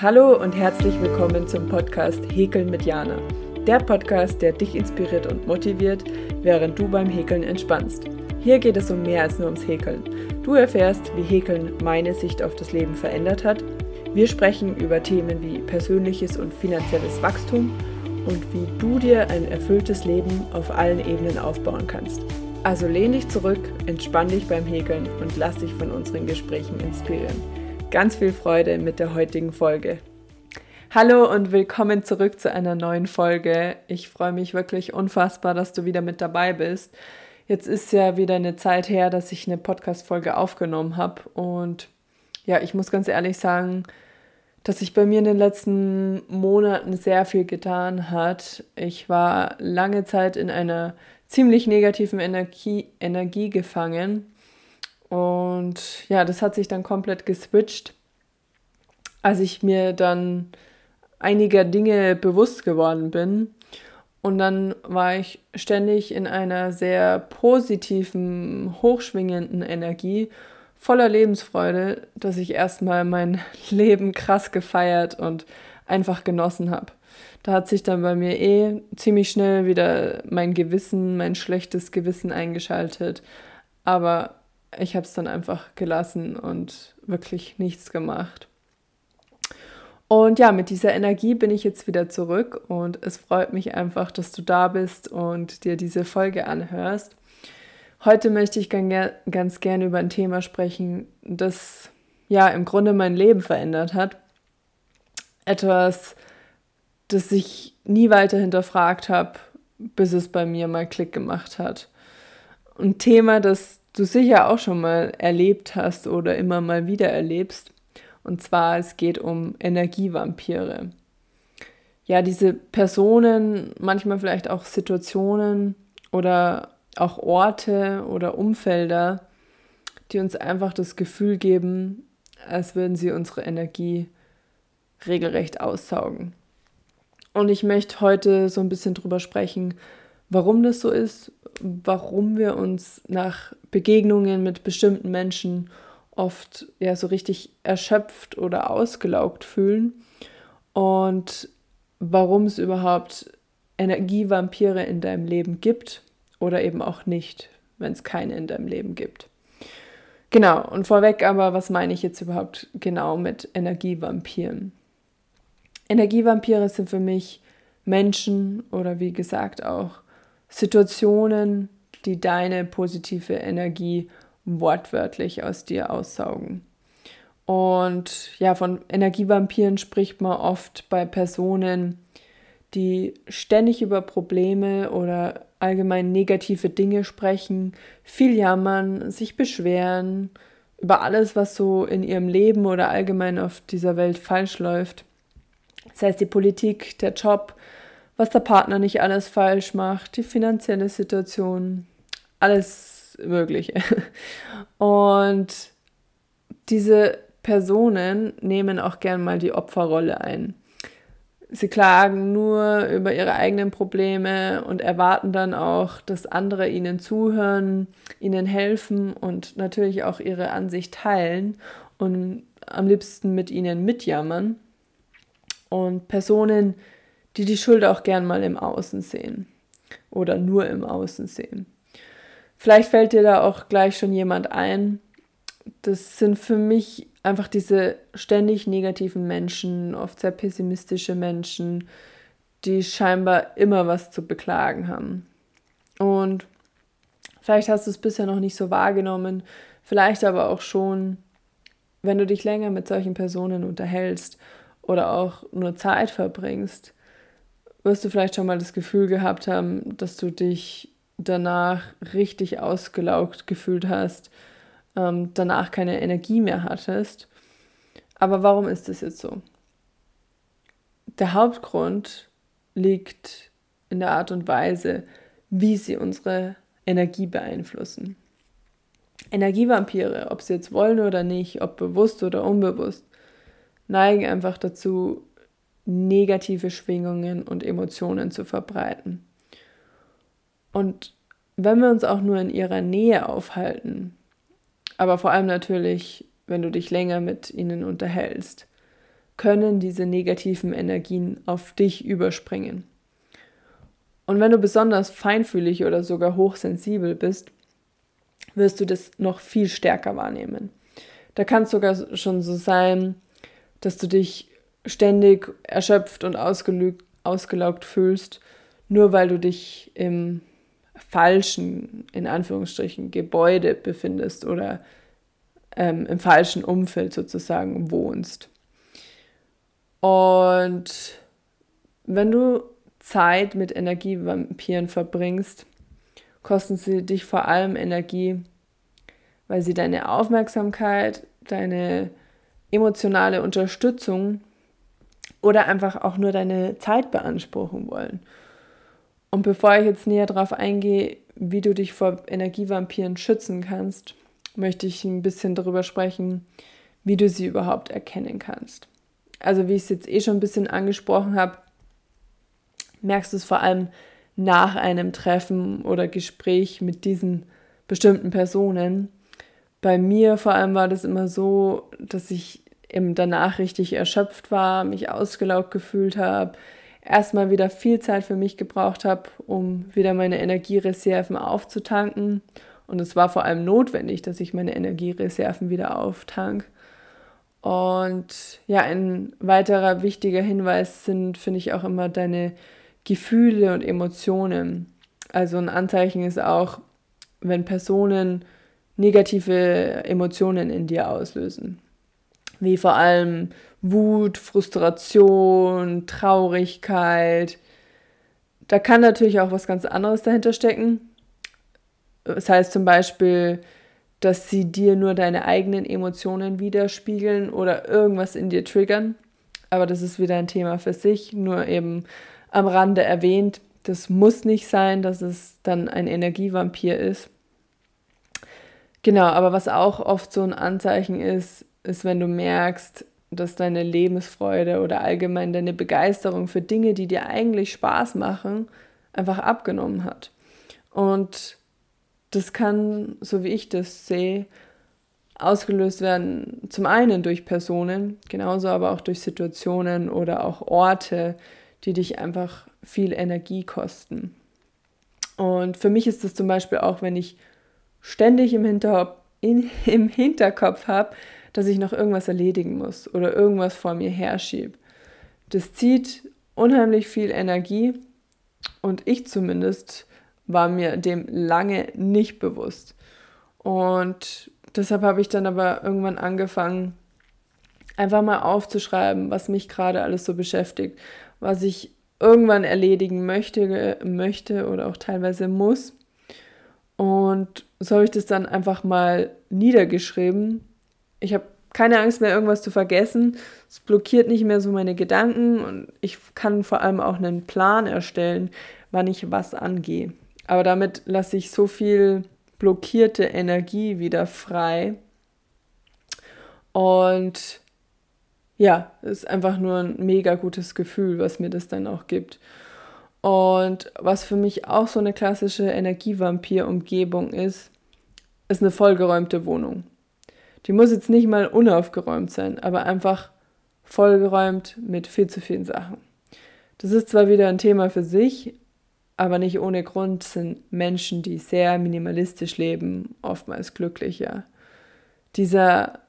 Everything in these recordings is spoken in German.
Hallo und herzlich willkommen zum Podcast Häkeln mit Jana. Der Podcast, der dich inspiriert und motiviert, während du beim Häkeln entspannst. Hier geht es um mehr als nur ums Häkeln. Du erfährst, wie Häkeln meine Sicht auf das Leben verändert hat. Wir sprechen über Themen wie persönliches und finanzielles Wachstum und wie du dir ein erfülltes Leben auf allen Ebenen aufbauen kannst. Also lehn dich zurück, entspann dich beim Häkeln und lass dich von unseren Gesprächen inspirieren ganz viel Freude mit der heutigen Folge. Hallo und willkommen zurück zu einer neuen Folge. Ich freue mich wirklich unfassbar, dass du wieder mit dabei bist. Jetzt ist ja wieder eine Zeit her, dass ich eine Podcast-Folge aufgenommen habe. Und ja, ich muss ganz ehrlich sagen, dass sich bei mir in den letzten Monaten sehr viel getan hat. Ich war lange Zeit in einer ziemlich negativen Energie, Energie gefangen und ja, das hat sich dann komplett geswitcht, als ich mir dann einiger Dinge bewusst geworden bin. Und dann war ich ständig in einer sehr positiven, hochschwingenden Energie, voller Lebensfreude, dass ich erstmal mein Leben krass gefeiert und einfach genossen habe. Da hat sich dann bei mir eh ziemlich schnell wieder mein Gewissen, mein schlechtes Gewissen eingeschaltet. Aber ich habe es dann einfach gelassen und wirklich nichts gemacht. Und ja, mit dieser Energie bin ich jetzt wieder zurück und es freut mich einfach, dass du da bist und dir diese Folge anhörst. Heute möchte ich ganz gerne über ein Thema sprechen, das ja im Grunde mein Leben verändert hat. Etwas, das ich nie weiter hinterfragt habe, bis es bei mir mal Klick gemacht hat. Ein Thema, das du sicher auch schon mal erlebt hast oder immer mal wieder erlebst. Und zwar, es geht um Energievampire. Ja, diese Personen, manchmal vielleicht auch Situationen oder auch Orte oder Umfelder, die uns einfach das Gefühl geben, als würden sie unsere Energie regelrecht aussaugen. Und ich möchte heute so ein bisschen drüber sprechen, warum das so ist, warum wir uns nach Begegnungen mit bestimmten Menschen oft ja so richtig erschöpft oder ausgelaugt fühlen und warum es überhaupt Energievampire in deinem Leben gibt oder eben auch nicht, wenn es keine in deinem Leben gibt. Genau, und vorweg aber, was meine ich jetzt überhaupt genau mit Energievampiren? Energievampire sind für mich Menschen oder wie gesagt auch Situationen, die deine positive Energie wortwörtlich aus dir aussaugen. Und ja, von Energievampiren spricht man oft bei Personen, die ständig über Probleme oder allgemein negative Dinge sprechen, viel jammern, sich beschweren über alles, was so in ihrem Leben oder allgemein auf dieser Welt falsch läuft. Sei es die Politik, der Job, was der Partner nicht alles falsch macht, die finanzielle Situation, alles Mögliche. Und diese Personen nehmen auch gern mal die Opferrolle ein. Sie klagen nur über ihre eigenen Probleme und erwarten dann auch, dass andere ihnen zuhören, ihnen helfen und natürlich auch ihre Ansicht teilen und am liebsten mit ihnen mitjammern. Und Personen, die die Schuld auch gern mal im Außen sehen oder nur im Außen sehen. Vielleicht fällt dir da auch gleich schon jemand ein. Das sind für mich einfach diese ständig negativen Menschen, oft sehr pessimistische Menschen, die scheinbar immer was zu beklagen haben. Und vielleicht hast du es bisher noch nicht so wahrgenommen, vielleicht aber auch schon, wenn du dich länger mit solchen Personen unterhältst oder auch nur Zeit verbringst, wirst du vielleicht schon mal das Gefühl gehabt haben, dass du dich danach richtig ausgelaugt gefühlt hast, ähm, danach keine Energie mehr hattest. Aber warum ist das jetzt so? Der Hauptgrund liegt in der Art und Weise, wie sie unsere Energie beeinflussen. Energievampire, ob sie jetzt wollen oder nicht, ob bewusst oder unbewusst, neigen einfach dazu, negative Schwingungen und Emotionen zu verbreiten. Und wenn wir uns auch nur in ihrer Nähe aufhalten, aber vor allem natürlich, wenn du dich länger mit ihnen unterhältst, können diese negativen Energien auf dich überspringen. Und wenn du besonders feinfühlig oder sogar hochsensibel bist, wirst du das noch viel stärker wahrnehmen. Da kann es sogar schon so sein, dass du dich ständig erschöpft und ausgelaugt fühlst, nur weil du dich im falschen, in Anführungsstrichen, Gebäude befindest oder ähm, im falschen Umfeld sozusagen wohnst. Und wenn du Zeit mit Energievampiren verbringst, kosten sie dich vor allem Energie, weil sie deine Aufmerksamkeit, deine emotionale Unterstützung oder einfach auch nur deine Zeit beanspruchen wollen. Und bevor ich jetzt näher darauf eingehe, wie du dich vor Energievampiren schützen kannst, möchte ich ein bisschen darüber sprechen, wie du sie überhaupt erkennen kannst. Also wie ich es jetzt eh schon ein bisschen angesprochen habe, merkst du es vor allem nach einem Treffen oder Gespräch mit diesen bestimmten Personen. Bei mir vor allem war das immer so, dass ich eben danach richtig erschöpft war, mich ausgelaugt gefühlt habe, erstmal wieder viel Zeit für mich gebraucht habe, um wieder meine Energiereserven aufzutanken. Und es war vor allem notwendig, dass ich meine Energiereserven wieder auftank. Und ja, ein weiterer wichtiger Hinweis sind, finde ich, auch immer deine Gefühle und Emotionen. Also ein Anzeichen ist auch, wenn Personen negative Emotionen in dir auslösen wie vor allem Wut, Frustration, Traurigkeit. Da kann natürlich auch was ganz anderes dahinter stecken. Das heißt zum Beispiel, dass sie dir nur deine eigenen Emotionen widerspiegeln oder irgendwas in dir triggern. Aber das ist wieder ein Thema für sich, nur eben am Rande erwähnt. Das muss nicht sein, dass es dann ein Energievampir ist. Genau, aber was auch oft so ein Anzeichen ist, ist, wenn du merkst, dass deine Lebensfreude oder allgemein deine Begeisterung für Dinge, die dir eigentlich Spaß machen, einfach abgenommen hat. Und das kann, so wie ich das sehe, ausgelöst werden, zum einen durch Personen, genauso aber auch durch Situationen oder auch Orte, die dich einfach viel Energie kosten. Und für mich ist das zum Beispiel auch, wenn ich ständig im, Hinterhop, in, im Hinterkopf habe, dass ich noch irgendwas erledigen muss oder irgendwas vor mir herschiebe. Das zieht unheimlich viel Energie und ich zumindest war mir dem lange nicht bewusst. Und deshalb habe ich dann aber irgendwann angefangen, einfach mal aufzuschreiben, was mich gerade alles so beschäftigt, was ich irgendwann erledigen möchte, möchte oder auch teilweise muss. Und so habe ich das dann einfach mal niedergeschrieben ich habe keine Angst mehr, irgendwas zu vergessen. Es blockiert nicht mehr so meine Gedanken und ich kann vor allem auch einen Plan erstellen, wann ich was angehe. Aber damit lasse ich so viel blockierte Energie wieder frei. Und ja, es ist einfach nur ein mega gutes Gefühl, was mir das dann auch gibt. Und was für mich auch so eine klassische Energievampir-Umgebung ist, ist eine vollgeräumte Wohnung. Die muss jetzt nicht mal unaufgeräumt sein, aber einfach vollgeräumt mit viel zu vielen Sachen. Das ist zwar wieder ein Thema für sich, aber nicht ohne Grund sind Menschen, die sehr minimalistisch leben, oftmals glücklicher. Dieser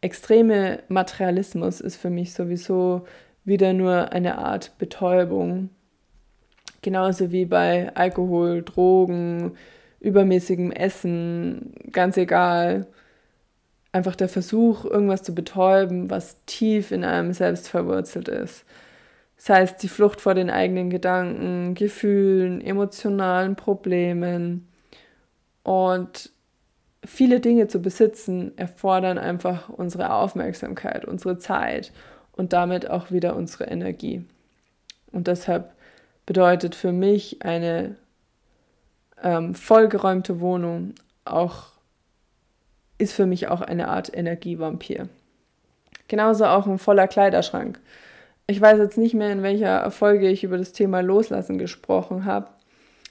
extreme Materialismus ist für mich sowieso wieder nur eine Art Betäubung. Genauso wie bei Alkohol, Drogen, übermäßigem Essen, ganz egal einfach der Versuch, irgendwas zu betäuben, was tief in einem selbst verwurzelt ist. Das heißt, die Flucht vor den eigenen Gedanken, Gefühlen, emotionalen Problemen und viele Dinge zu besitzen, erfordern einfach unsere Aufmerksamkeit, unsere Zeit und damit auch wieder unsere Energie. Und deshalb bedeutet für mich eine ähm, vollgeräumte Wohnung auch ist für mich auch eine Art Energievampir. Genauso auch ein voller Kleiderschrank. Ich weiß jetzt nicht mehr, in welcher Folge ich über das Thema Loslassen gesprochen habe,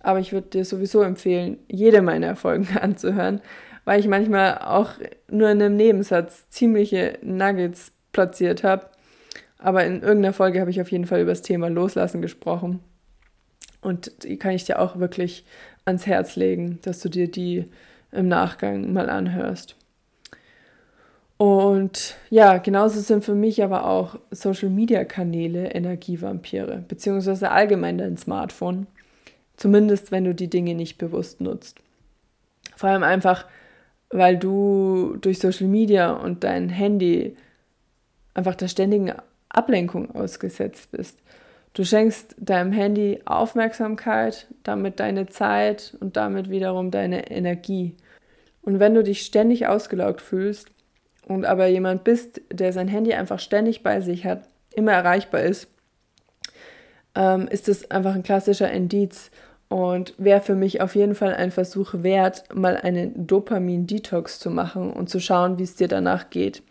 aber ich würde dir sowieso empfehlen, jede meiner Folgen anzuhören, weil ich manchmal auch nur in einem Nebensatz ziemliche Nuggets platziert habe. Aber in irgendeiner Folge habe ich auf jeden Fall über das Thema Loslassen gesprochen. Und die kann ich dir auch wirklich ans Herz legen, dass du dir die im Nachgang mal anhörst. Und ja, genauso sind für mich aber auch Social-Media-Kanäle Energievampire, beziehungsweise allgemein dein Smartphone, zumindest wenn du die Dinge nicht bewusst nutzt. Vor allem einfach, weil du durch Social Media und dein Handy einfach der ständigen Ablenkung ausgesetzt bist. Du schenkst deinem Handy Aufmerksamkeit, damit deine Zeit und damit wiederum deine Energie. Und wenn du dich ständig ausgelaugt fühlst und aber jemand bist, der sein Handy einfach ständig bei sich hat, immer erreichbar ist, ähm, ist es einfach ein klassischer Indiz und wäre für mich auf jeden Fall ein Versuch wert, mal einen Dopamin-Detox zu machen und zu schauen, wie es dir danach geht.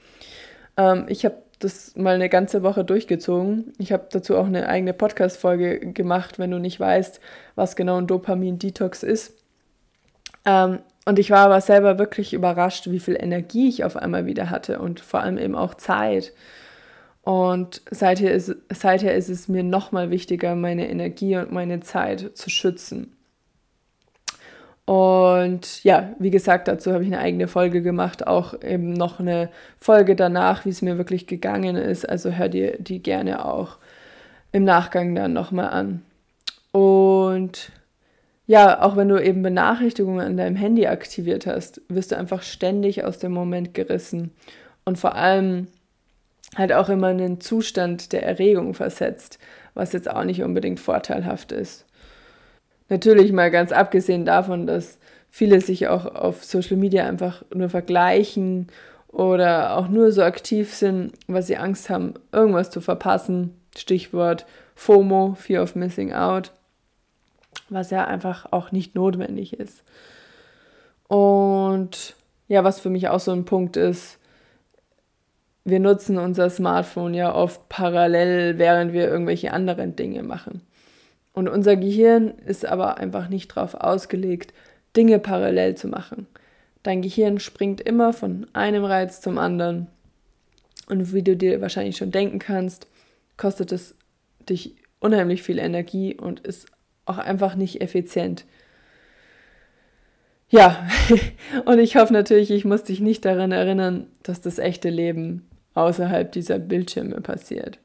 Ähm, ich habe das mal eine ganze Woche durchgezogen. Ich habe dazu auch eine eigene Podcast-Folge gemacht, wenn du nicht weißt, was genau ein Dopamin-Detox ist. Ähm, und ich war aber selber wirklich überrascht, wie viel Energie ich auf einmal wieder hatte und vor allem eben auch Zeit. Und seither ist, seither ist es mir nochmal wichtiger, meine Energie und meine Zeit zu schützen. Und ja, wie gesagt, dazu habe ich eine eigene Folge gemacht, auch eben noch eine Folge danach, wie es mir wirklich gegangen ist. Also hör dir die gerne auch im Nachgang dann nochmal an. Und ja, auch wenn du eben Benachrichtigungen an deinem Handy aktiviert hast, wirst du einfach ständig aus dem Moment gerissen. Und vor allem halt auch immer in einen Zustand der Erregung versetzt, was jetzt auch nicht unbedingt vorteilhaft ist. Natürlich mal ganz abgesehen davon, dass viele sich auch auf Social Media einfach nur vergleichen oder auch nur so aktiv sind, weil sie Angst haben, irgendwas zu verpassen. Stichwort FOMO, Fear of Missing Out, was ja einfach auch nicht notwendig ist. Und ja, was für mich auch so ein Punkt ist, wir nutzen unser Smartphone ja oft parallel, während wir irgendwelche anderen Dinge machen. Und unser Gehirn ist aber einfach nicht darauf ausgelegt, Dinge parallel zu machen. Dein Gehirn springt immer von einem Reiz zum anderen. Und wie du dir wahrscheinlich schon denken kannst, kostet es dich unheimlich viel Energie und ist auch einfach nicht effizient. Ja, und ich hoffe natürlich, ich muss dich nicht daran erinnern, dass das echte Leben außerhalb dieser Bildschirme passiert.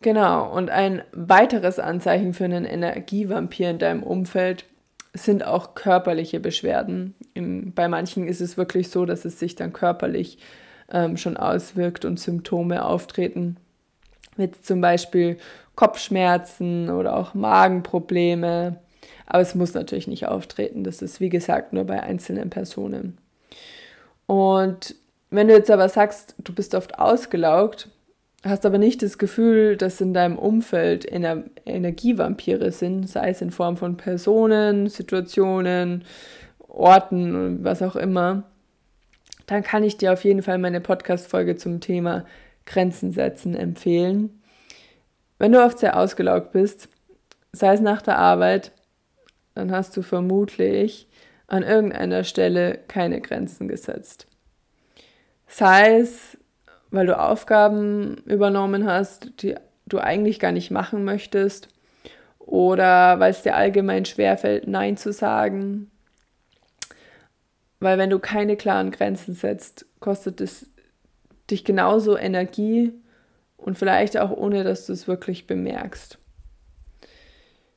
Genau, und ein weiteres Anzeichen für einen Energievampir in deinem Umfeld sind auch körperliche Beschwerden. bei manchen ist es wirklich so, dass es sich dann körperlich ähm, schon auswirkt und Symptome auftreten, mit zum Beispiel Kopfschmerzen oder auch Magenprobleme. Aber es muss natürlich nicht auftreten. Das ist, wie gesagt, nur bei einzelnen Personen. Und wenn du jetzt aber sagst, du bist oft ausgelaugt, hast aber nicht das Gefühl, dass in deinem Umfeld Ener Energievampire sind, sei es in Form von Personen, Situationen, Orten, was auch immer, dann kann ich dir auf jeden Fall meine Podcast-Folge zum Thema Grenzen setzen empfehlen. Wenn du oft sehr ausgelaugt bist, sei es nach der Arbeit, dann hast du vermutlich an irgendeiner Stelle keine Grenzen gesetzt. Sei es, weil du Aufgaben übernommen hast, die du eigentlich gar nicht machen möchtest, oder weil es dir allgemein schwerfällt, Nein zu sagen. Weil wenn du keine klaren Grenzen setzt, kostet es dich genauso Energie und vielleicht auch ohne, dass du es wirklich bemerkst.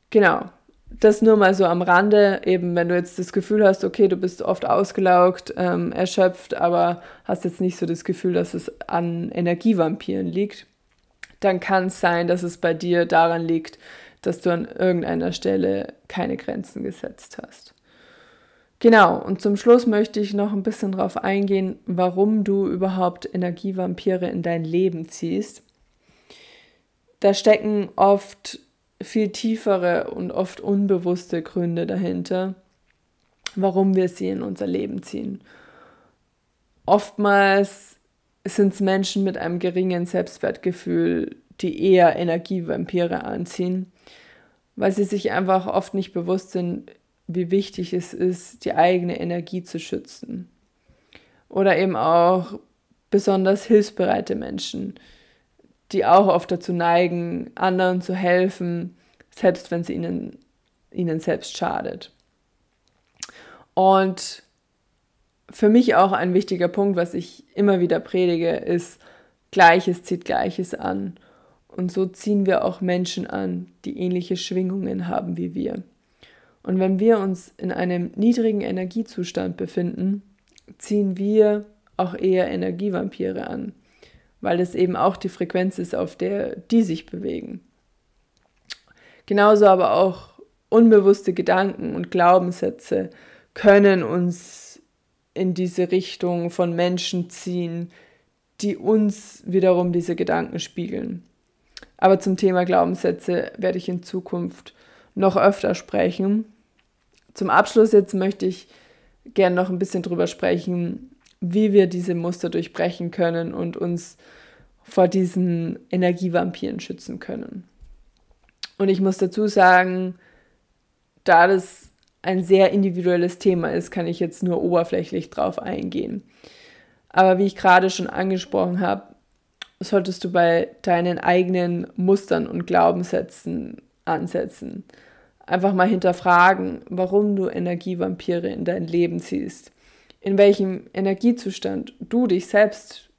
Genau das nur mal so am Rande, eben wenn du jetzt das Gefühl hast, okay, du bist oft ausgelaugt, ähm, erschöpft, aber hast jetzt nicht so das Gefühl, dass es an Energievampiren liegt, dann kann es sein, dass es bei dir daran liegt, dass du an irgendeiner Stelle keine Grenzen gesetzt hast. Genau, und zum Schluss möchte ich noch ein bisschen darauf eingehen, warum du überhaupt Energievampire in dein Leben ziehst. Da stecken oft viel tiefere und oft unbewusste Gründe dahinter, warum wir sie in unser Leben ziehen. Oftmals sind es Menschen mit einem geringen Selbstwertgefühl, die eher Energievampire anziehen, weil sie sich einfach oft nicht bewusst sind, wie wichtig es ist, die eigene Energie zu schützen. Oder eben auch besonders hilfsbereite Menschen, die auch oft dazu neigen, anderen zu helfen, selbst wenn es ihnen, ihnen selbst schadet. Und für mich auch ein wichtiger Punkt, was ich immer wieder predige, ist, Gleiches zieht Gleiches an. Und so ziehen wir auch Menschen an, die ähnliche Schwingungen haben wie wir. Und wenn wir uns in einem niedrigen Energiezustand befinden, ziehen wir auch eher Energievampire an, weil es eben auch die Frequenz ist, auf der die sich bewegen. Genauso aber auch unbewusste Gedanken und Glaubenssätze können uns in diese Richtung von Menschen ziehen, die uns wiederum diese Gedanken spiegeln. Aber zum Thema Glaubenssätze werde ich in Zukunft noch öfter sprechen, zum Abschluss jetzt möchte ich gerne noch ein bisschen drüber sprechen, wie wir diese Muster durchbrechen können und uns vor diesen Energievampiren schützen können. Und ich muss dazu sagen, da das ein sehr individuelles Thema ist, kann ich jetzt nur oberflächlich drauf eingehen. Aber wie ich gerade schon angesprochen habe, solltest du bei deinen eigenen Mustern und Glaubenssätzen ansetzen einfach mal hinterfragen, warum du Energievampire in dein Leben ziehst, in welchem Energiezustand du dich selbst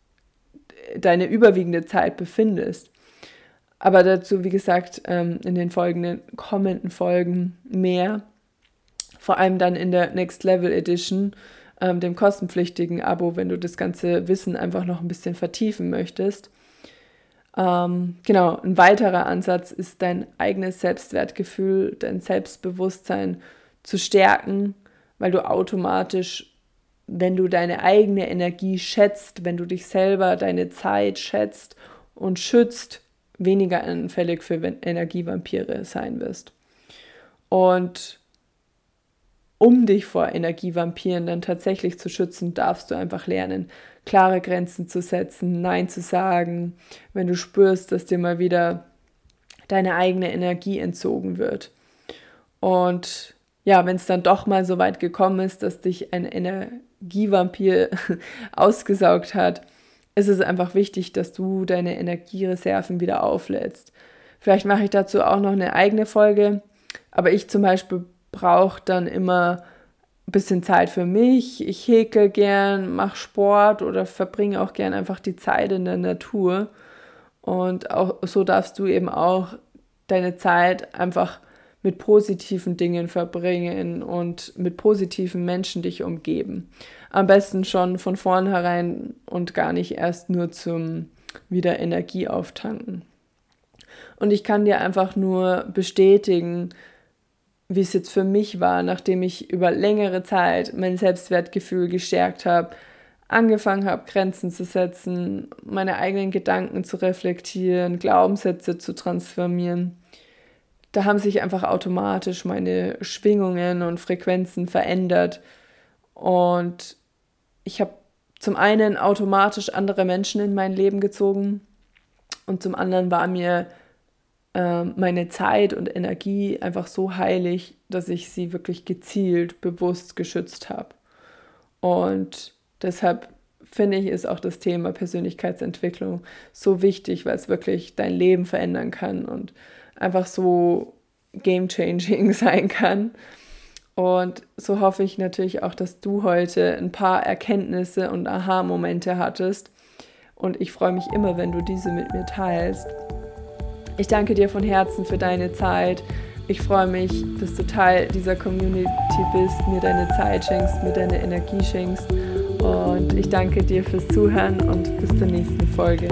deine überwiegende Zeit befindest. Aber dazu, wie gesagt, ähm, in den folgenden kommenden Folgen mehr. Vor allem dann in der Next Level Edition, ähm, dem kostenpflichtigen Abo, wenn du das ganze Wissen einfach noch ein bisschen vertiefen möchtest. Ähm, genau, ein weiterer Ansatz ist dein eigenes Selbstwertgefühl, dein Selbstbewusstsein zu stärken, weil du automatisch, wenn du deine eigene Energie schätzt, wenn du dich selber, deine Zeit schätzt und schützt, weniger anfällig für Energievampire sein wirst. Und um dich vor Energievampiren dann tatsächlich zu schützen, darfst du einfach lernen, klare Grenzen zu setzen, Nein zu sagen, wenn du spürst, dass dir mal wieder deine eigene Energie entzogen wird. Und ja, wenn es dann doch mal so weit gekommen ist, dass dich ein Energievampir ausgesaugt hat, ist es einfach wichtig, dass du deine Energiereserven wieder auflädst. Vielleicht mache ich dazu auch noch eine eigene Folge, aber ich zum Beispiel brauche dann immer ein bisschen Zeit für mich. Ich häkel gern, mache Sport oder verbringe auch gern einfach die Zeit in der Natur. Und auch so darfst du eben auch deine Zeit einfach mit positiven Dingen verbringen und mit positiven Menschen dich umgeben. Am besten schon von vornherein und gar nicht erst nur zum wieder Energie auftanken. Und ich kann dir einfach nur bestätigen, wie es jetzt für mich war, nachdem ich über längere Zeit mein Selbstwertgefühl gestärkt habe, angefangen habe, Grenzen zu setzen, meine eigenen Gedanken zu reflektieren, Glaubenssätze zu transformieren. Da haben sich einfach automatisch meine Schwingungen und Frequenzen verändert. Und ich habe zum einen automatisch andere Menschen in mein Leben gezogen und zum anderen war mir ähm, meine Zeit und Energie einfach so heilig, dass ich sie wirklich gezielt, bewusst geschützt habe. Und deshalb finde ich, ist auch das Thema Persönlichkeitsentwicklung so wichtig, weil es wirklich dein Leben verändern kann und einfach so game-changing sein kann. Und so hoffe ich natürlich auch, dass du heute ein paar Erkenntnisse und Aha-Momente hattest. Und ich freue mich immer, wenn du diese mit mir teilst. Ich danke dir von Herzen für deine Zeit. Ich freue mich, dass du Teil dieser Community bist, mir deine Zeit schenkst, mir deine Energie schenkst. Und ich danke dir fürs Zuhören und bis zur nächsten Folge.